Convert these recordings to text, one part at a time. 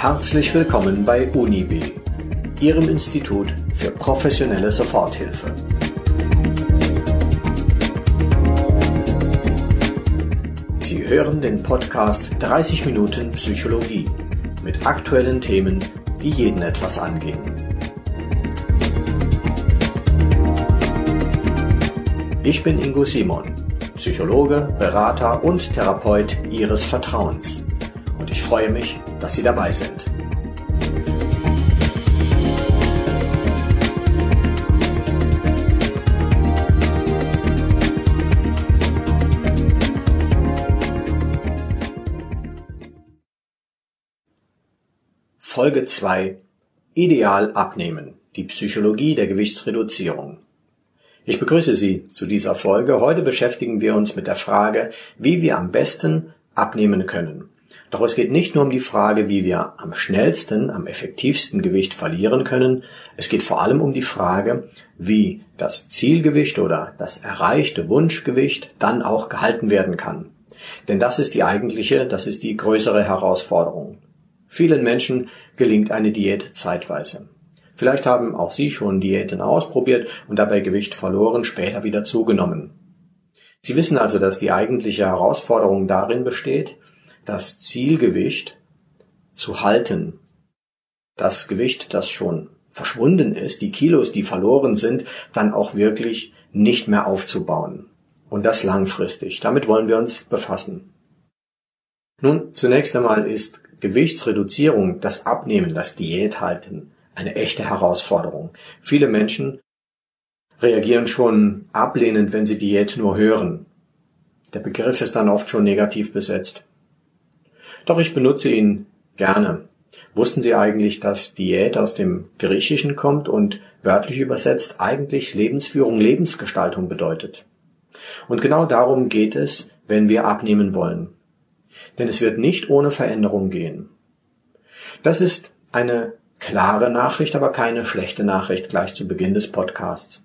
Herzlich willkommen bei UNIB, Ihrem Institut für professionelle Soforthilfe. Sie hören den Podcast 30 Minuten Psychologie mit aktuellen Themen, die jeden etwas angehen. Ich bin Ingo Simon, Psychologe, Berater und Therapeut Ihres Vertrauens. Freue mich, dass Sie dabei sind. Folge 2 Ideal abnehmen. Die Psychologie der Gewichtsreduzierung. Ich begrüße Sie zu dieser Folge. Heute beschäftigen wir uns mit der Frage, wie wir am besten abnehmen können. Doch es geht nicht nur um die Frage, wie wir am schnellsten, am effektivsten Gewicht verlieren können. Es geht vor allem um die Frage, wie das Zielgewicht oder das erreichte Wunschgewicht dann auch gehalten werden kann. Denn das ist die eigentliche, das ist die größere Herausforderung. Vielen Menschen gelingt eine Diät zeitweise. Vielleicht haben auch Sie schon Diäten ausprobiert und dabei Gewicht verloren, später wieder zugenommen. Sie wissen also, dass die eigentliche Herausforderung darin besteht, das Zielgewicht zu halten. Das Gewicht, das schon verschwunden ist, die Kilos, die verloren sind, dann auch wirklich nicht mehr aufzubauen. Und das langfristig. Damit wollen wir uns befassen. Nun, zunächst einmal ist Gewichtsreduzierung, das Abnehmen, das Diät halten, eine echte Herausforderung. Viele Menschen reagieren schon ablehnend, wenn sie Diät nur hören. Der Begriff ist dann oft schon negativ besetzt. Doch ich benutze ihn gerne. Wussten Sie eigentlich, dass Diät aus dem Griechischen kommt und wörtlich übersetzt eigentlich Lebensführung, Lebensgestaltung bedeutet? Und genau darum geht es, wenn wir abnehmen wollen. Denn es wird nicht ohne Veränderung gehen. Das ist eine klare Nachricht, aber keine schlechte Nachricht gleich zu Beginn des Podcasts.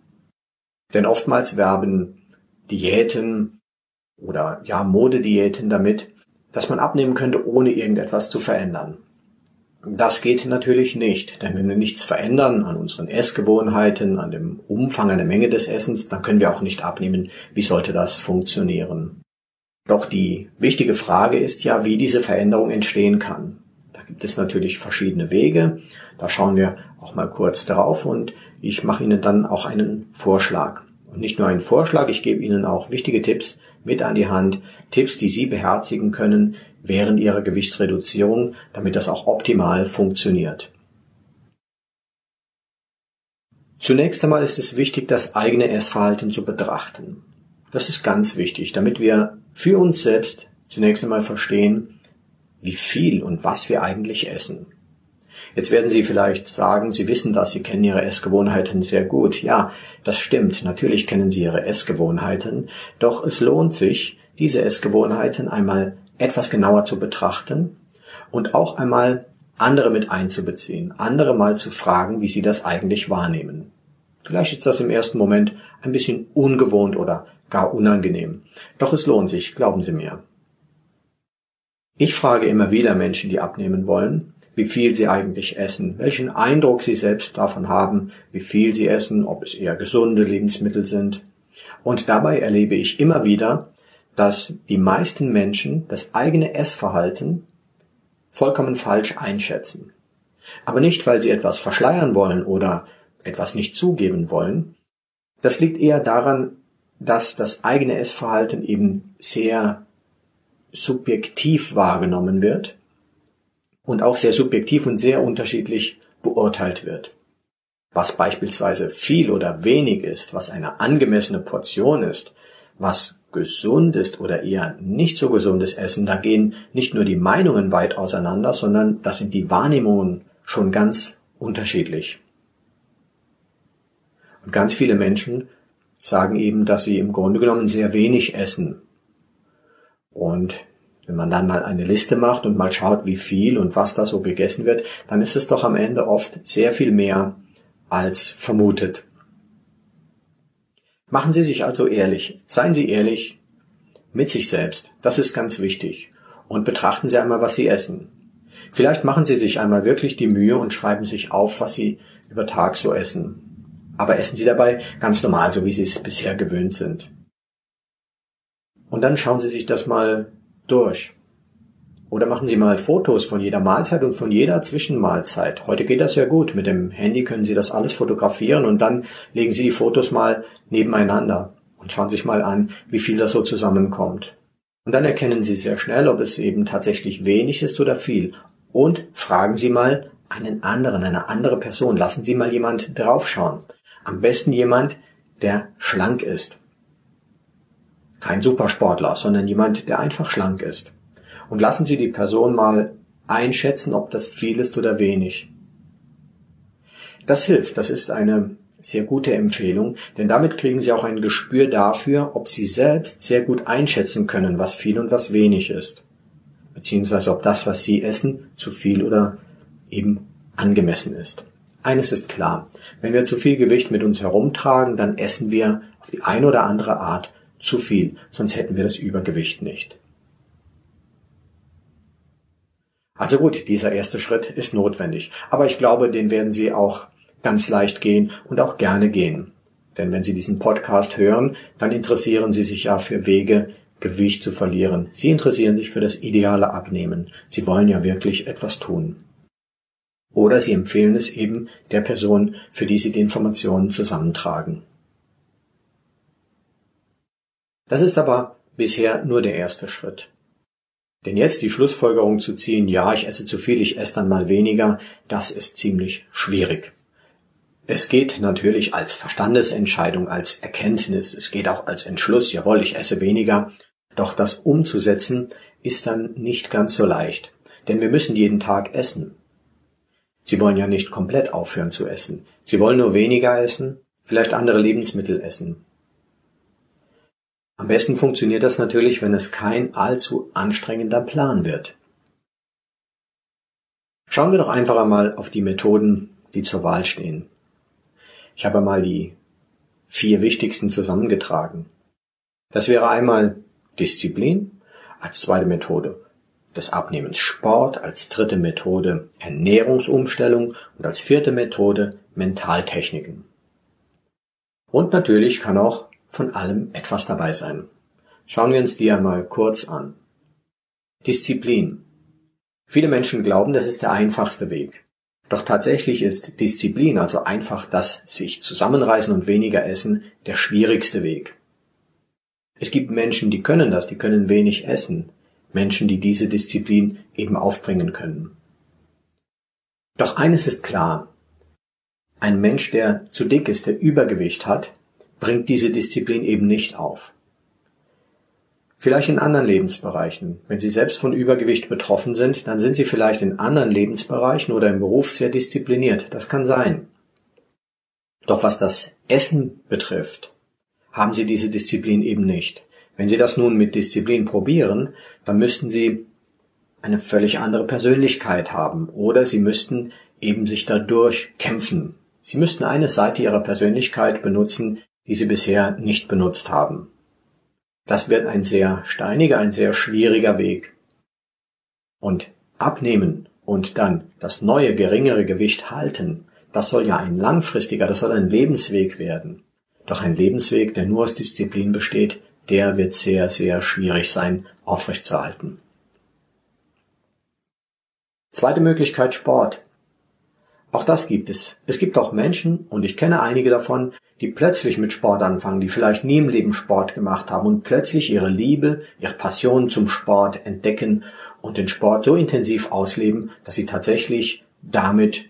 Denn oftmals werben Diäten oder ja Modediäten damit, dass man abnehmen könnte, ohne irgendetwas zu verändern. Das geht natürlich nicht, denn wenn wir nichts verändern an unseren Essgewohnheiten, an dem Umfang, an der Menge des Essens, dann können wir auch nicht abnehmen. Wie sollte das funktionieren? Doch die wichtige Frage ist ja, wie diese Veränderung entstehen kann gibt es natürlich verschiedene Wege. Da schauen wir auch mal kurz drauf und ich mache Ihnen dann auch einen Vorschlag. Und nicht nur einen Vorschlag, ich gebe Ihnen auch wichtige Tipps mit an die Hand, Tipps, die Sie beherzigen können während Ihrer Gewichtsreduzierung, damit das auch optimal funktioniert. Zunächst einmal ist es wichtig, das eigene Essverhalten zu betrachten. Das ist ganz wichtig, damit wir für uns selbst zunächst einmal verstehen, wie viel und was wir eigentlich essen. Jetzt werden Sie vielleicht sagen, Sie wissen das, Sie kennen Ihre Essgewohnheiten sehr gut. Ja, das stimmt, natürlich kennen Sie Ihre Essgewohnheiten, doch es lohnt sich, diese Essgewohnheiten einmal etwas genauer zu betrachten und auch einmal andere mit einzubeziehen, andere mal zu fragen, wie sie das eigentlich wahrnehmen. Vielleicht ist das im ersten Moment ein bisschen ungewohnt oder gar unangenehm. Doch es lohnt sich, glauben Sie mir. Ich frage immer wieder Menschen, die abnehmen wollen, wie viel sie eigentlich essen, welchen Eindruck sie selbst davon haben, wie viel sie essen, ob es eher gesunde Lebensmittel sind. Und dabei erlebe ich immer wieder, dass die meisten Menschen das eigene Essverhalten vollkommen falsch einschätzen. Aber nicht, weil sie etwas verschleiern wollen oder etwas nicht zugeben wollen. Das liegt eher daran, dass das eigene Essverhalten eben sehr subjektiv wahrgenommen wird und auch sehr subjektiv und sehr unterschiedlich beurteilt wird. Was beispielsweise viel oder wenig ist, was eine angemessene Portion ist, was gesund ist oder eher nicht so gesundes Essen, da gehen nicht nur die Meinungen weit auseinander, sondern das sind die Wahrnehmungen schon ganz unterschiedlich. Und ganz viele Menschen sagen eben, dass sie im Grunde genommen sehr wenig essen, und wenn man dann mal eine Liste macht und mal schaut, wie viel und was da so gegessen wird, dann ist es doch am Ende oft sehr viel mehr als vermutet. Machen Sie sich also ehrlich, seien Sie ehrlich mit sich selbst, das ist ganz wichtig. Und betrachten Sie einmal, was Sie essen. Vielleicht machen Sie sich einmal wirklich die Mühe und schreiben sich auf, was Sie über Tag so essen. Aber essen Sie dabei ganz normal, so wie Sie es bisher gewöhnt sind. Und dann schauen Sie sich das mal durch. Oder machen Sie mal Fotos von jeder Mahlzeit und von jeder Zwischenmahlzeit. Heute geht das ja gut. Mit dem Handy können Sie das alles fotografieren und dann legen Sie die Fotos mal nebeneinander und schauen sich mal an, wie viel das so zusammenkommt. Und dann erkennen Sie sehr schnell, ob es eben tatsächlich wenig ist oder viel. Und fragen Sie mal einen anderen, eine andere Person. Lassen Sie mal jemand draufschauen. Am besten jemand, der schlank ist. Kein Supersportler, sondern jemand, der einfach schlank ist. Und lassen Sie die Person mal einschätzen, ob das viel ist oder wenig. Das hilft. Das ist eine sehr gute Empfehlung, denn damit kriegen Sie auch ein Gespür dafür, ob Sie selbst sehr gut einschätzen können, was viel und was wenig ist. Beziehungsweise ob das, was Sie essen, zu viel oder eben angemessen ist. Eines ist klar, wenn wir zu viel Gewicht mit uns herumtragen, dann essen wir auf die eine oder andere Art zu viel, sonst hätten wir das Übergewicht nicht. Also gut, dieser erste Schritt ist notwendig, aber ich glaube, den werden Sie auch ganz leicht gehen und auch gerne gehen. Denn wenn Sie diesen Podcast hören, dann interessieren Sie sich ja für Wege, Gewicht zu verlieren. Sie interessieren sich für das ideale Abnehmen. Sie wollen ja wirklich etwas tun. Oder Sie empfehlen es eben der Person, für die Sie die Informationen zusammentragen. Das ist aber bisher nur der erste Schritt. Denn jetzt die Schlussfolgerung zu ziehen, ja, ich esse zu viel, ich esse dann mal weniger, das ist ziemlich schwierig. Es geht natürlich als Verstandesentscheidung, als Erkenntnis, es geht auch als Entschluss, jawohl, ich esse weniger, doch das umzusetzen ist dann nicht ganz so leicht, denn wir müssen jeden Tag essen. Sie wollen ja nicht komplett aufhören zu essen, Sie wollen nur weniger essen, vielleicht andere Lebensmittel essen. Am besten funktioniert das natürlich, wenn es kein allzu anstrengender Plan wird. Schauen wir doch einfach einmal auf die Methoden, die zur Wahl stehen. Ich habe mal die vier wichtigsten zusammengetragen. Das wäre einmal Disziplin als zweite Methode, des Abnehmens Sport als dritte Methode, Ernährungsumstellung und als vierte Methode Mentaltechniken. Und natürlich kann auch von allem etwas dabei sein. Schauen wir uns die einmal kurz an. Disziplin. Viele Menschen glauben, das ist der einfachste Weg. Doch tatsächlich ist Disziplin, also einfach das sich zusammenreißen und weniger essen, der schwierigste Weg. Es gibt Menschen, die können das, die können wenig essen, Menschen, die diese Disziplin eben aufbringen können. Doch eines ist klar, ein Mensch, der zu dick ist, der Übergewicht hat, bringt diese Disziplin eben nicht auf. Vielleicht in anderen Lebensbereichen. Wenn Sie selbst von Übergewicht betroffen sind, dann sind Sie vielleicht in anderen Lebensbereichen oder im Beruf sehr diszipliniert. Das kann sein. Doch was das Essen betrifft, haben Sie diese Disziplin eben nicht. Wenn Sie das nun mit Disziplin probieren, dann müssten Sie eine völlig andere Persönlichkeit haben oder Sie müssten eben sich dadurch kämpfen. Sie müssten eine Seite Ihrer Persönlichkeit benutzen, die Sie bisher nicht benutzt haben. Das wird ein sehr steiniger, ein sehr schwieriger Weg. Und abnehmen und dann das neue geringere Gewicht halten, das soll ja ein langfristiger, das soll ein Lebensweg werden. Doch ein Lebensweg, der nur aus Disziplin besteht, der wird sehr, sehr schwierig sein, aufrechtzuerhalten. Zweite Möglichkeit Sport. Auch das gibt es. Es gibt auch Menschen, und ich kenne einige davon, die plötzlich mit Sport anfangen, die vielleicht nie im Leben Sport gemacht haben und plötzlich ihre Liebe, ihre Passion zum Sport entdecken und den Sport so intensiv ausleben, dass sie tatsächlich damit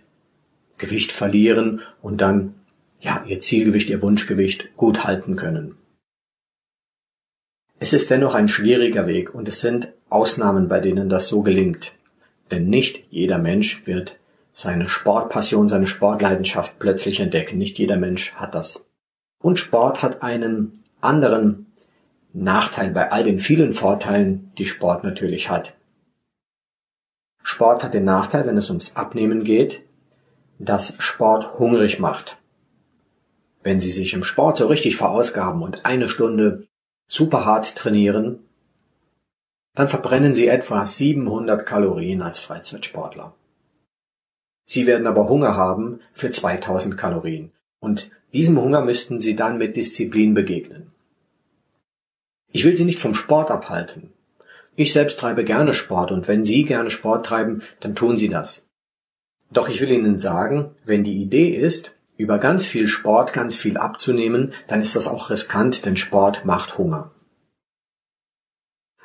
Gewicht verlieren und dann ja ihr Zielgewicht, ihr Wunschgewicht gut halten können. Es ist dennoch ein schwieriger Weg und es sind Ausnahmen, bei denen das so gelingt. Denn nicht jeder Mensch wird seine Sportpassion, seine Sportleidenschaft plötzlich entdecken. Nicht jeder Mensch hat das. Und Sport hat einen anderen Nachteil bei all den vielen Vorteilen, die Sport natürlich hat. Sport hat den Nachteil, wenn es ums Abnehmen geht, dass Sport hungrig macht. Wenn Sie sich im Sport so richtig verausgaben und eine Stunde super hart trainieren, dann verbrennen Sie etwa 700 Kalorien als Freizeitsportler. Sie werden aber Hunger haben für 2000 Kalorien und diesem Hunger müssten Sie dann mit Disziplin begegnen. Ich will Sie nicht vom Sport abhalten. Ich selbst treibe gerne Sport und wenn Sie gerne Sport treiben, dann tun Sie das. Doch ich will Ihnen sagen, wenn die Idee ist, über ganz viel Sport ganz viel abzunehmen, dann ist das auch riskant, denn Sport macht Hunger.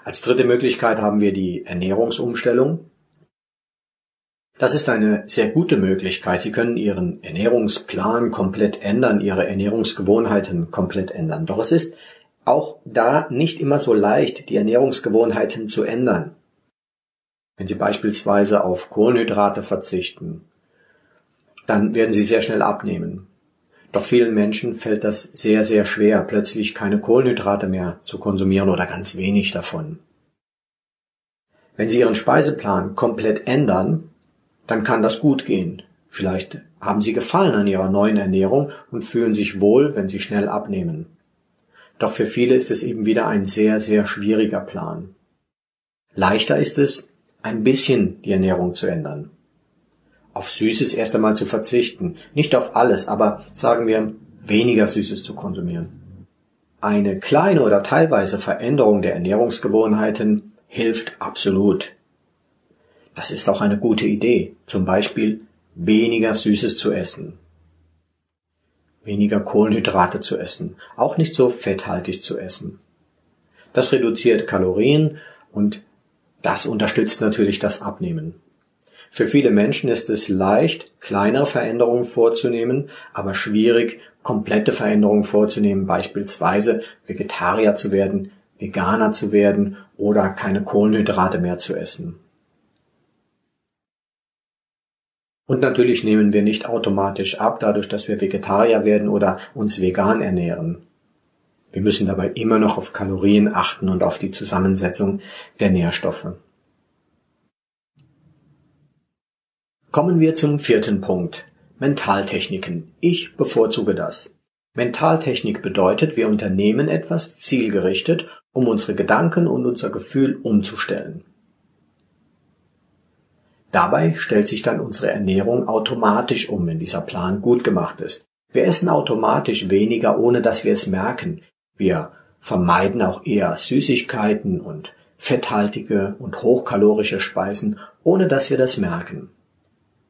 Als dritte Möglichkeit haben wir die Ernährungsumstellung. Das ist eine sehr gute Möglichkeit. Sie können Ihren Ernährungsplan komplett ändern, Ihre Ernährungsgewohnheiten komplett ändern. Doch es ist auch da nicht immer so leicht, die Ernährungsgewohnheiten zu ändern. Wenn Sie beispielsweise auf Kohlenhydrate verzichten, dann werden Sie sehr schnell abnehmen. Doch vielen Menschen fällt das sehr, sehr schwer, plötzlich keine Kohlenhydrate mehr zu konsumieren oder ganz wenig davon. Wenn Sie Ihren Speiseplan komplett ändern, dann kann das gut gehen. Vielleicht haben Sie Gefallen an Ihrer neuen Ernährung und fühlen sich wohl, wenn Sie schnell abnehmen. Doch für viele ist es eben wieder ein sehr, sehr schwieriger Plan. Leichter ist es, ein bisschen die Ernährung zu ändern auf Süßes erst einmal zu verzichten. Nicht auf alles, aber sagen wir, weniger Süßes zu konsumieren. Eine kleine oder teilweise Veränderung der Ernährungsgewohnheiten hilft absolut. Das ist auch eine gute Idee. Zum Beispiel weniger Süßes zu essen. Weniger Kohlenhydrate zu essen. Auch nicht so fetthaltig zu essen. Das reduziert Kalorien und das unterstützt natürlich das Abnehmen. Für viele Menschen ist es leicht, kleinere Veränderungen vorzunehmen, aber schwierig, komplette Veränderungen vorzunehmen, beispielsweise Vegetarier zu werden, Veganer zu werden oder keine Kohlenhydrate mehr zu essen. Und natürlich nehmen wir nicht automatisch ab, dadurch, dass wir Vegetarier werden oder uns vegan ernähren. Wir müssen dabei immer noch auf Kalorien achten und auf die Zusammensetzung der Nährstoffe. Kommen wir zum vierten Punkt. Mentaltechniken. Ich bevorzuge das. Mentaltechnik bedeutet, wir unternehmen etwas zielgerichtet, um unsere Gedanken und unser Gefühl umzustellen. Dabei stellt sich dann unsere Ernährung automatisch um, wenn dieser Plan gut gemacht ist. Wir essen automatisch weniger, ohne dass wir es merken. Wir vermeiden auch eher Süßigkeiten und fetthaltige und hochkalorische Speisen, ohne dass wir das merken.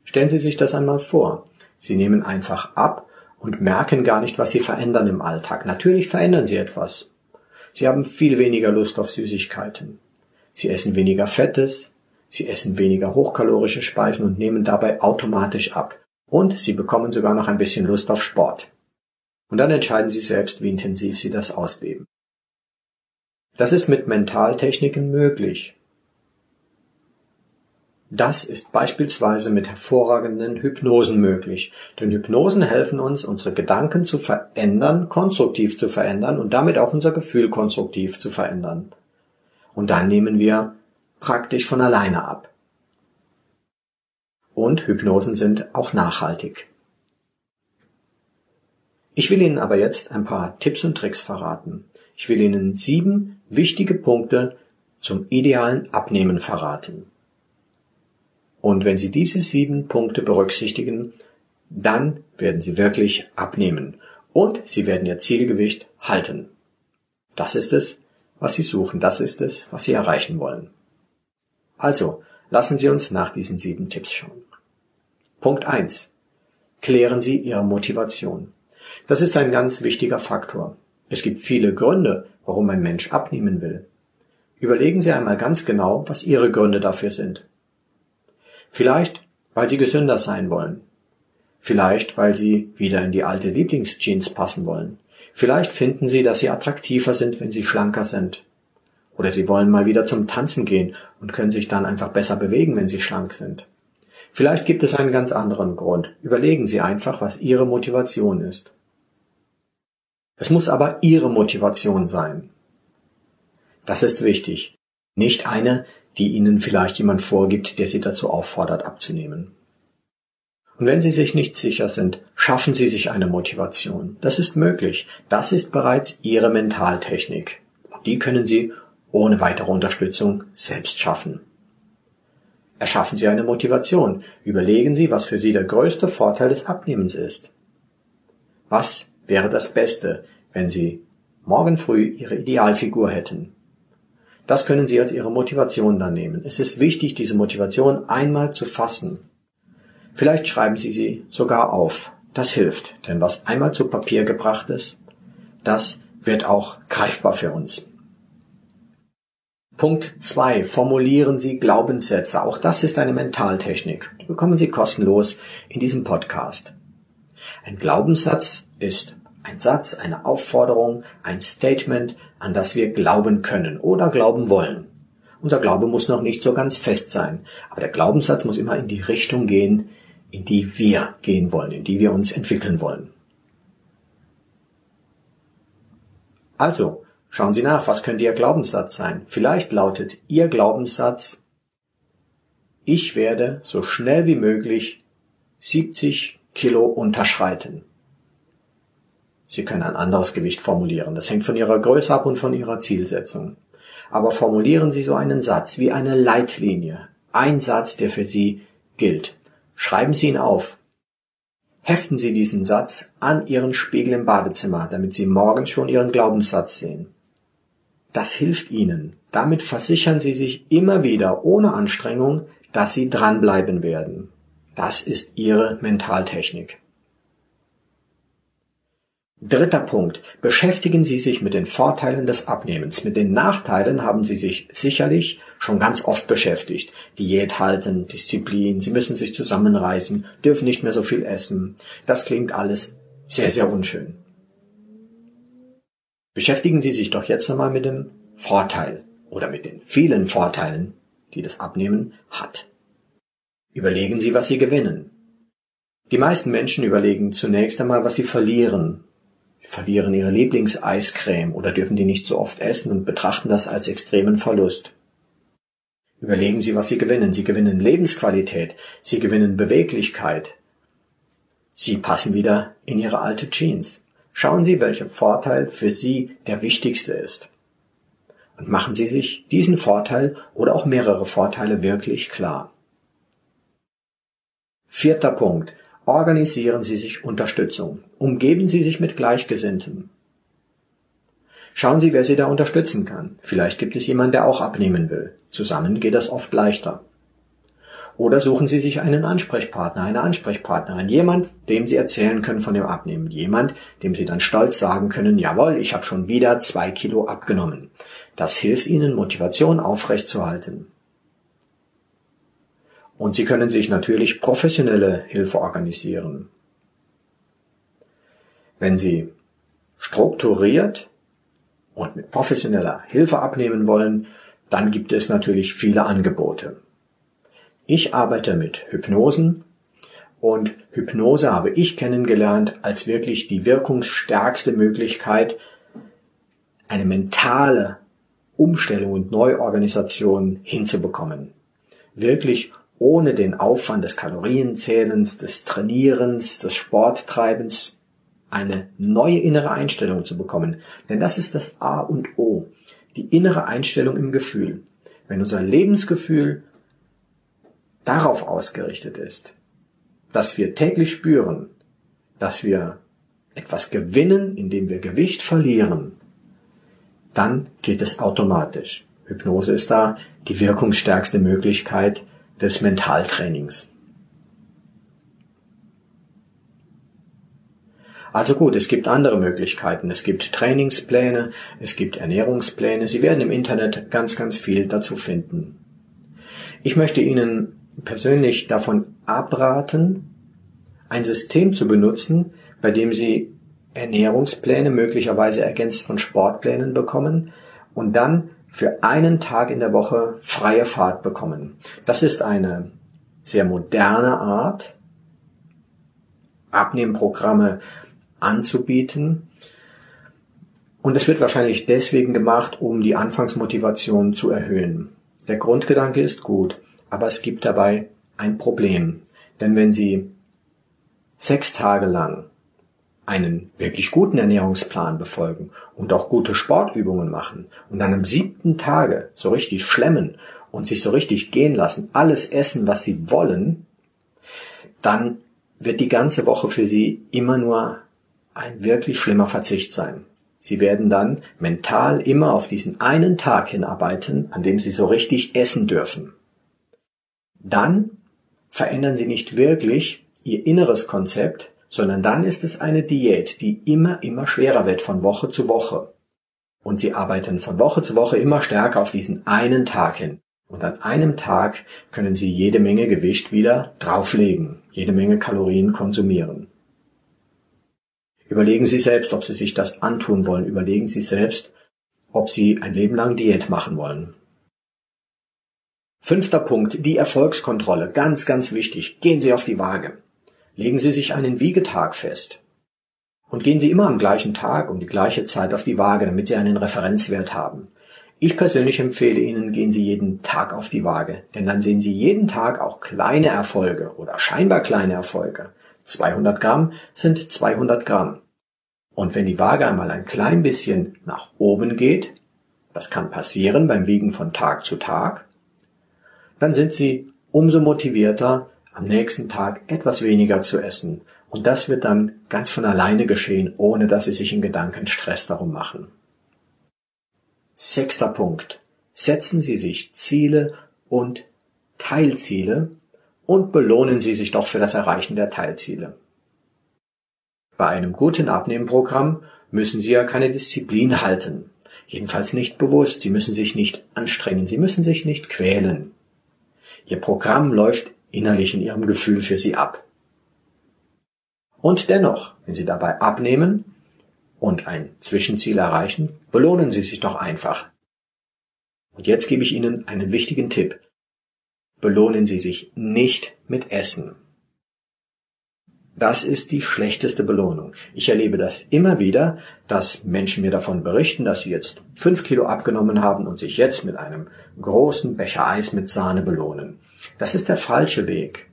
Stellen Sie sich das einmal vor. Sie nehmen einfach ab und merken gar nicht, was Sie verändern im Alltag. Natürlich verändern Sie etwas. Sie haben viel weniger Lust auf Süßigkeiten. Sie essen weniger Fettes, Sie essen weniger hochkalorische Speisen und nehmen dabei automatisch ab. Und Sie bekommen sogar noch ein bisschen Lust auf Sport. Und dann entscheiden Sie selbst, wie intensiv Sie das ausleben. Das ist mit Mentaltechniken möglich. Das ist beispielsweise mit hervorragenden Hypnosen möglich, denn Hypnosen helfen uns, unsere Gedanken zu verändern, konstruktiv zu verändern und damit auch unser Gefühl konstruktiv zu verändern. Und dann nehmen wir praktisch von alleine ab. Und Hypnosen sind auch nachhaltig. Ich will Ihnen aber jetzt ein paar Tipps und Tricks verraten. Ich will Ihnen sieben wichtige Punkte zum idealen Abnehmen verraten. Und wenn Sie diese sieben Punkte berücksichtigen, dann werden Sie wirklich abnehmen und Sie werden Ihr Zielgewicht halten. Das ist es, was Sie suchen, das ist es, was Sie erreichen wollen. Also, lassen Sie uns nach diesen sieben Tipps schauen. Punkt eins: Klären Sie Ihre Motivation. Das ist ein ganz wichtiger Faktor. Es gibt viele Gründe, warum ein Mensch abnehmen will. Überlegen Sie einmal ganz genau, was Ihre Gründe dafür sind. Vielleicht, weil sie gesünder sein wollen. Vielleicht, weil sie wieder in die alte Lieblingsjeans passen wollen. Vielleicht finden sie, dass sie attraktiver sind, wenn sie schlanker sind. Oder sie wollen mal wieder zum Tanzen gehen und können sich dann einfach besser bewegen, wenn sie schlank sind. Vielleicht gibt es einen ganz anderen Grund. Überlegen Sie einfach, was Ihre Motivation ist. Es muss aber Ihre Motivation sein. Das ist wichtig. Nicht eine, die Ihnen vielleicht jemand vorgibt, der Sie dazu auffordert, abzunehmen. Und wenn Sie sich nicht sicher sind, schaffen Sie sich eine Motivation. Das ist möglich. Das ist bereits Ihre Mentaltechnik. Die können Sie ohne weitere Unterstützung selbst schaffen. Erschaffen Sie eine Motivation. Überlegen Sie, was für Sie der größte Vorteil des Abnehmens ist. Was wäre das Beste, wenn Sie morgen früh Ihre Idealfigur hätten? Das können Sie als Ihre Motivation dann nehmen. Es ist wichtig, diese Motivation einmal zu fassen. Vielleicht schreiben Sie sie sogar auf. Das hilft, denn was einmal zu Papier gebracht ist, das wird auch greifbar für uns. Punkt zwei: Formulieren Sie Glaubenssätze. Auch das ist eine Mentaltechnik. Die bekommen Sie kostenlos in diesem Podcast. Ein Glaubenssatz ist ein Satz, eine Aufforderung, ein Statement, an das wir glauben können oder glauben wollen. Unser Glaube muss noch nicht so ganz fest sein, aber der Glaubenssatz muss immer in die Richtung gehen, in die wir gehen wollen, in die wir uns entwickeln wollen. Also, Schauen Sie nach, was könnte Ihr Glaubenssatz sein? Vielleicht lautet Ihr Glaubenssatz, ich werde so schnell wie möglich 70 Kilo unterschreiten. Sie können ein anderes Gewicht formulieren. Das hängt von Ihrer Größe ab und von Ihrer Zielsetzung. Aber formulieren Sie so einen Satz wie eine Leitlinie. Ein Satz, der für Sie gilt. Schreiben Sie ihn auf. Heften Sie diesen Satz an Ihren Spiegel im Badezimmer, damit Sie morgens schon Ihren Glaubenssatz sehen. Das hilft Ihnen. Damit versichern Sie sich immer wieder ohne Anstrengung, dass Sie dranbleiben werden. Das ist Ihre Mentaltechnik. Dritter Punkt. Beschäftigen Sie sich mit den Vorteilen des Abnehmens. Mit den Nachteilen haben Sie sich sicherlich schon ganz oft beschäftigt. Diät halten, Disziplin, Sie müssen sich zusammenreißen, dürfen nicht mehr so viel essen. Das klingt alles sehr, sehr unschön. Beschäftigen Sie sich doch jetzt einmal mit dem Vorteil oder mit den vielen Vorteilen, die das Abnehmen hat. Überlegen Sie, was Sie gewinnen. Die meisten Menschen überlegen zunächst einmal, was sie verlieren. Sie verlieren ihre Lieblingseiscreme oder dürfen die nicht so oft essen und betrachten das als extremen Verlust. Überlegen Sie, was Sie gewinnen. Sie gewinnen Lebensqualität, Sie gewinnen Beweglichkeit. Sie passen wieder in Ihre alte Jeans. Schauen Sie, welcher Vorteil für Sie der wichtigste ist. Und machen Sie sich diesen Vorteil oder auch mehrere Vorteile wirklich klar. Vierter Punkt. Organisieren Sie sich Unterstützung. Umgeben Sie sich mit Gleichgesinnten. Schauen Sie, wer Sie da unterstützen kann. Vielleicht gibt es jemanden, der auch abnehmen will. Zusammen geht das oft leichter. Oder suchen Sie sich einen Ansprechpartner, eine Ansprechpartnerin, jemand, dem Sie erzählen können von dem Abnehmen, jemand, dem Sie dann stolz sagen können, jawohl, ich habe schon wieder zwei Kilo abgenommen. Das hilft Ihnen, Motivation aufrechtzuerhalten. Und Sie können sich natürlich professionelle Hilfe organisieren. Wenn Sie strukturiert und mit professioneller Hilfe abnehmen wollen, dann gibt es natürlich viele Angebote. Ich arbeite mit Hypnosen und Hypnose habe ich kennengelernt als wirklich die wirkungsstärkste Möglichkeit, eine mentale Umstellung und Neuorganisation hinzubekommen. Wirklich ohne den Aufwand des Kalorienzählens, des Trainierens, des Sporttreibens eine neue innere Einstellung zu bekommen. Denn das ist das A und O. Die innere Einstellung im Gefühl. Wenn unser Lebensgefühl darauf ausgerichtet ist, dass wir täglich spüren, dass wir etwas gewinnen, indem wir Gewicht verlieren, dann geht es automatisch. Hypnose ist da die wirkungsstärkste Möglichkeit des Mentaltrainings. Also gut, es gibt andere Möglichkeiten. Es gibt Trainingspläne, es gibt Ernährungspläne. Sie werden im Internet ganz, ganz viel dazu finden. Ich möchte Ihnen persönlich davon abraten, ein System zu benutzen, bei dem Sie Ernährungspläne möglicherweise ergänzt von Sportplänen bekommen und dann für einen Tag in der Woche freie Fahrt bekommen. Das ist eine sehr moderne Art, Abnehmprogramme anzubieten. Und es wird wahrscheinlich deswegen gemacht, um die Anfangsmotivation zu erhöhen. Der Grundgedanke ist gut. Aber es gibt dabei ein Problem. Denn wenn Sie sechs Tage lang einen wirklich guten Ernährungsplan befolgen und auch gute Sportübungen machen und dann am siebten Tage so richtig schlemmen und sich so richtig gehen lassen, alles essen, was sie wollen, dann wird die ganze Woche für sie immer nur ein wirklich schlimmer Verzicht sein. Sie werden dann mental immer auf diesen einen Tag hinarbeiten, an dem sie so richtig essen dürfen. Dann verändern sie nicht wirklich ihr inneres Konzept, sondern dann ist es eine Diät, die immer, immer schwerer wird von Woche zu Woche. Und sie arbeiten von Woche zu Woche immer stärker auf diesen einen Tag hin. Und an einem Tag können Sie jede Menge Gewicht wieder drauflegen, jede Menge Kalorien konsumieren. Überlegen Sie selbst, ob Sie sich das antun wollen. Überlegen Sie selbst, ob Sie ein Leben lang Diät machen wollen. Fünfter Punkt, die Erfolgskontrolle. Ganz, ganz wichtig. Gehen Sie auf die Waage. Legen Sie sich einen Wiegetag fest. Und gehen Sie immer am gleichen Tag um die gleiche Zeit auf die Waage, damit Sie einen Referenzwert haben. Ich persönlich empfehle Ihnen, gehen Sie jeden Tag auf die Waage, denn dann sehen Sie jeden Tag auch kleine Erfolge oder scheinbar kleine Erfolge. 200 Gramm sind 200 Gramm. Und wenn die Waage einmal ein klein bisschen nach oben geht, das kann passieren beim Wiegen von Tag zu Tag, dann sind Sie umso motivierter, am nächsten Tag etwas weniger zu essen. Und das wird dann ganz von alleine geschehen, ohne dass Sie sich in Gedanken Stress darum machen. Sechster Punkt. Setzen Sie sich Ziele und Teilziele und belohnen Sie sich doch für das Erreichen der Teilziele. Bei einem guten Abnehmprogramm müssen Sie ja keine Disziplin halten. Jedenfalls nicht bewusst. Sie müssen sich nicht anstrengen. Sie müssen sich nicht quälen. Ihr Programm läuft innerlich in Ihrem Gefühl für Sie ab. Und dennoch, wenn Sie dabei abnehmen, und ein Zwischenziel erreichen, belohnen Sie sich doch einfach. Und jetzt gebe ich Ihnen einen wichtigen Tipp. Belohnen Sie sich nicht mit Essen. Das ist die schlechteste Belohnung. Ich erlebe das immer wieder, dass Menschen mir davon berichten, dass sie jetzt fünf Kilo abgenommen haben und sich jetzt mit einem großen Becher Eis mit Sahne belohnen. Das ist der falsche Weg.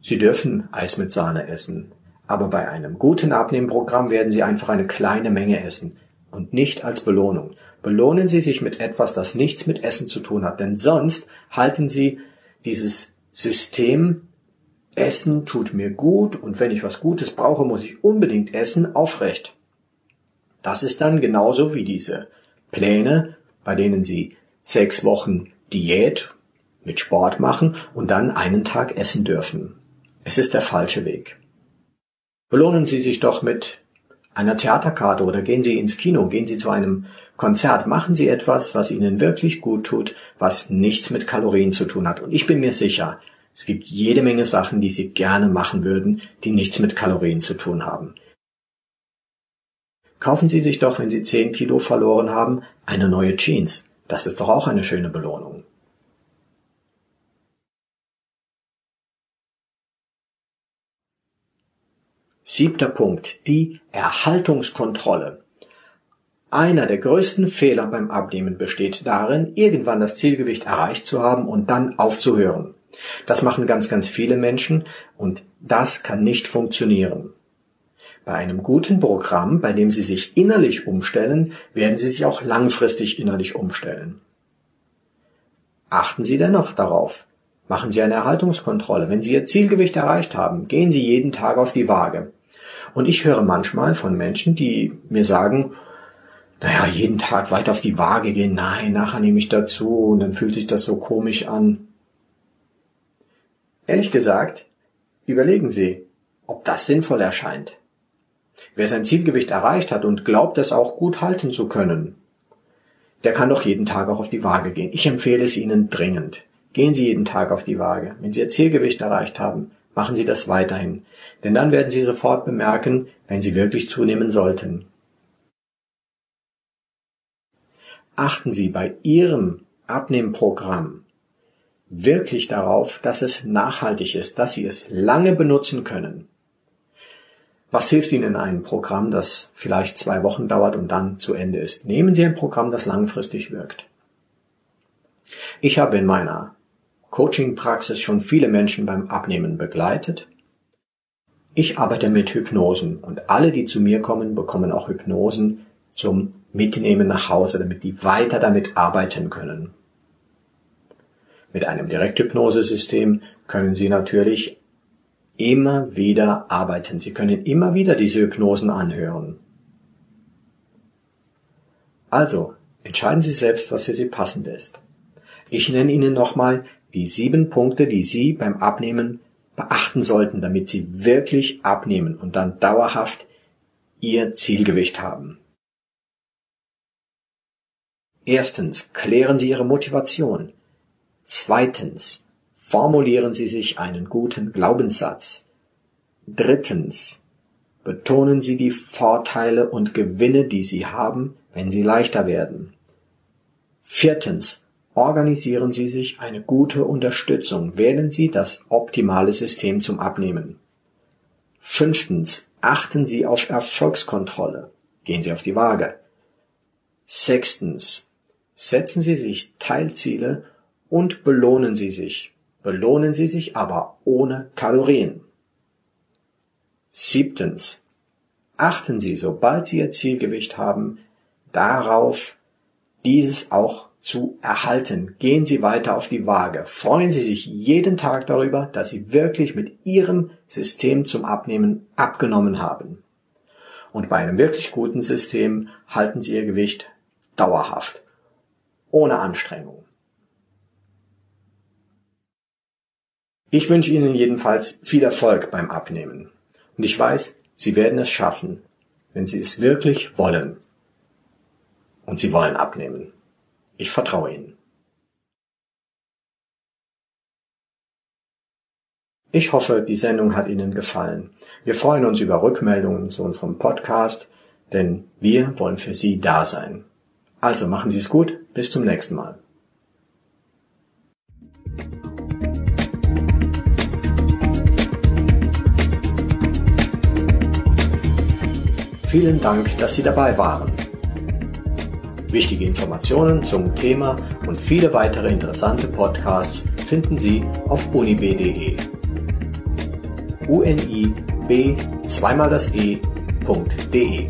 Sie dürfen Eis mit Sahne essen. Aber bei einem guten Abnehmprogramm werden Sie einfach eine kleine Menge essen und nicht als Belohnung. Belohnen Sie sich mit etwas, das nichts mit Essen zu tun hat, denn sonst halten Sie dieses System Essen tut mir gut und wenn ich was Gutes brauche, muss ich unbedingt essen aufrecht. Das ist dann genauso wie diese Pläne, bei denen Sie sechs Wochen Diät mit Sport machen und dann einen Tag essen dürfen. Es ist der falsche Weg. Belohnen Sie sich doch mit einer Theaterkarte oder gehen Sie ins Kino, gehen Sie zu einem Konzert, machen Sie etwas, was Ihnen wirklich gut tut, was nichts mit Kalorien zu tun hat. Und ich bin mir sicher, es gibt jede Menge Sachen, die Sie gerne machen würden, die nichts mit Kalorien zu tun haben. Kaufen Sie sich doch, wenn Sie 10 Kilo verloren haben, eine neue Jeans. Das ist doch auch eine schöne Belohnung. Siebter Punkt, die Erhaltungskontrolle. Einer der größten Fehler beim Abnehmen besteht darin, irgendwann das Zielgewicht erreicht zu haben und dann aufzuhören. Das machen ganz, ganz viele Menschen und das kann nicht funktionieren. Bei einem guten Programm, bei dem Sie sich innerlich umstellen, werden Sie sich auch langfristig innerlich umstellen. Achten Sie dennoch darauf. Machen Sie eine Erhaltungskontrolle. Wenn Sie Ihr Zielgewicht erreicht haben, gehen Sie jeden Tag auf die Waage. Und ich höre manchmal von Menschen, die mir sagen, naja, jeden Tag weiter auf die Waage gehen, nein, nachher nehme ich dazu und dann fühlt sich das so komisch an. Ehrlich gesagt, überlegen Sie, ob das sinnvoll erscheint. Wer sein Zielgewicht erreicht hat und glaubt, es auch gut halten zu können, der kann doch jeden Tag auch auf die Waage gehen. Ich empfehle es Ihnen dringend. Gehen Sie jeden Tag auf die Waage. Wenn Sie Ihr Zielgewicht erreicht haben, Machen Sie das weiterhin, denn dann werden Sie sofort bemerken, wenn Sie wirklich zunehmen sollten. Achten Sie bei Ihrem Abnehmprogramm wirklich darauf, dass es nachhaltig ist, dass Sie es lange benutzen können. Was hilft Ihnen in einem Programm, das vielleicht zwei Wochen dauert und dann zu Ende ist? Nehmen Sie ein Programm, das langfristig wirkt. Ich habe in meiner Coaching-Praxis schon viele Menschen beim Abnehmen begleitet. Ich arbeite mit Hypnosen und alle, die zu mir kommen, bekommen auch Hypnosen zum Mitnehmen nach Hause, damit die weiter damit arbeiten können. Mit einem Direkthypnosesystem können Sie natürlich immer wieder arbeiten. Sie können immer wieder diese Hypnosen anhören. Also, entscheiden Sie selbst, was für Sie passend ist. Ich nenne Ihnen nochmal die sieben Punkte, die Sie beim Abnehmen beachten sollten, damit Sie wirklich abnehmen und dann dauerhaft Ihr Zielgewicht haben. Erstens, klären Sie Ihre Motivation. Zweitens, formulieren Sie sich einen guten Glaubenssatz. Drittens, betonen Sie die Vorteile und Gewinne, die Sie haben, wenn Sie leichter werden. Viertens, Organisieren Sie sich eine gute Unterstützung. Wählen Sie das optimale System zum Abnehmen. Fünftens. Achten Sie auf Erfolgskontrolle. Gehen Sie auf die Waage. Sechstens. Setzen Sie sich Teilziele und belohnen Sie sich. Belohnen Sie sich aber ohne Kalorien. Siebtens. Achten Sie, sobald Sie Ihr Zielgewicht haben, darauf, dieses auch zu erhalten. Gehen Sie weiter auf die Waage. Freuen Sie sich jeden Tag darüber, dass Sie wirklich mit Ihrem System zum Abnehmen abgenommen haben. Und bei einem wirklich guten System halten Sie Ihr Gewicht dauerhaft, ohne Anstrengung. Ich wünsche Ihnen jedenfalls viel Erfolg beim Abnehmen. Und ich weiß, Sie werden es schaffen, wenn Sie es wirklich wollen. Und Sie wollen abnehmen. Ich vertraue Ihnen. Ich hoffe, die Sendung hat Ihnen gefallen. Wir freuen uns über Rückmeldungen zu unserem Podcast, denn wir wollen für Sie da sein. Also machen Sie es gut, bis zum nächsten Mal. Vielen Dank, dass Sie dabei waren. Wichtige Informationen zum Thema und viele weitere interessante Podcasts finden Sie auf unib.de. unib 2 mal das e.de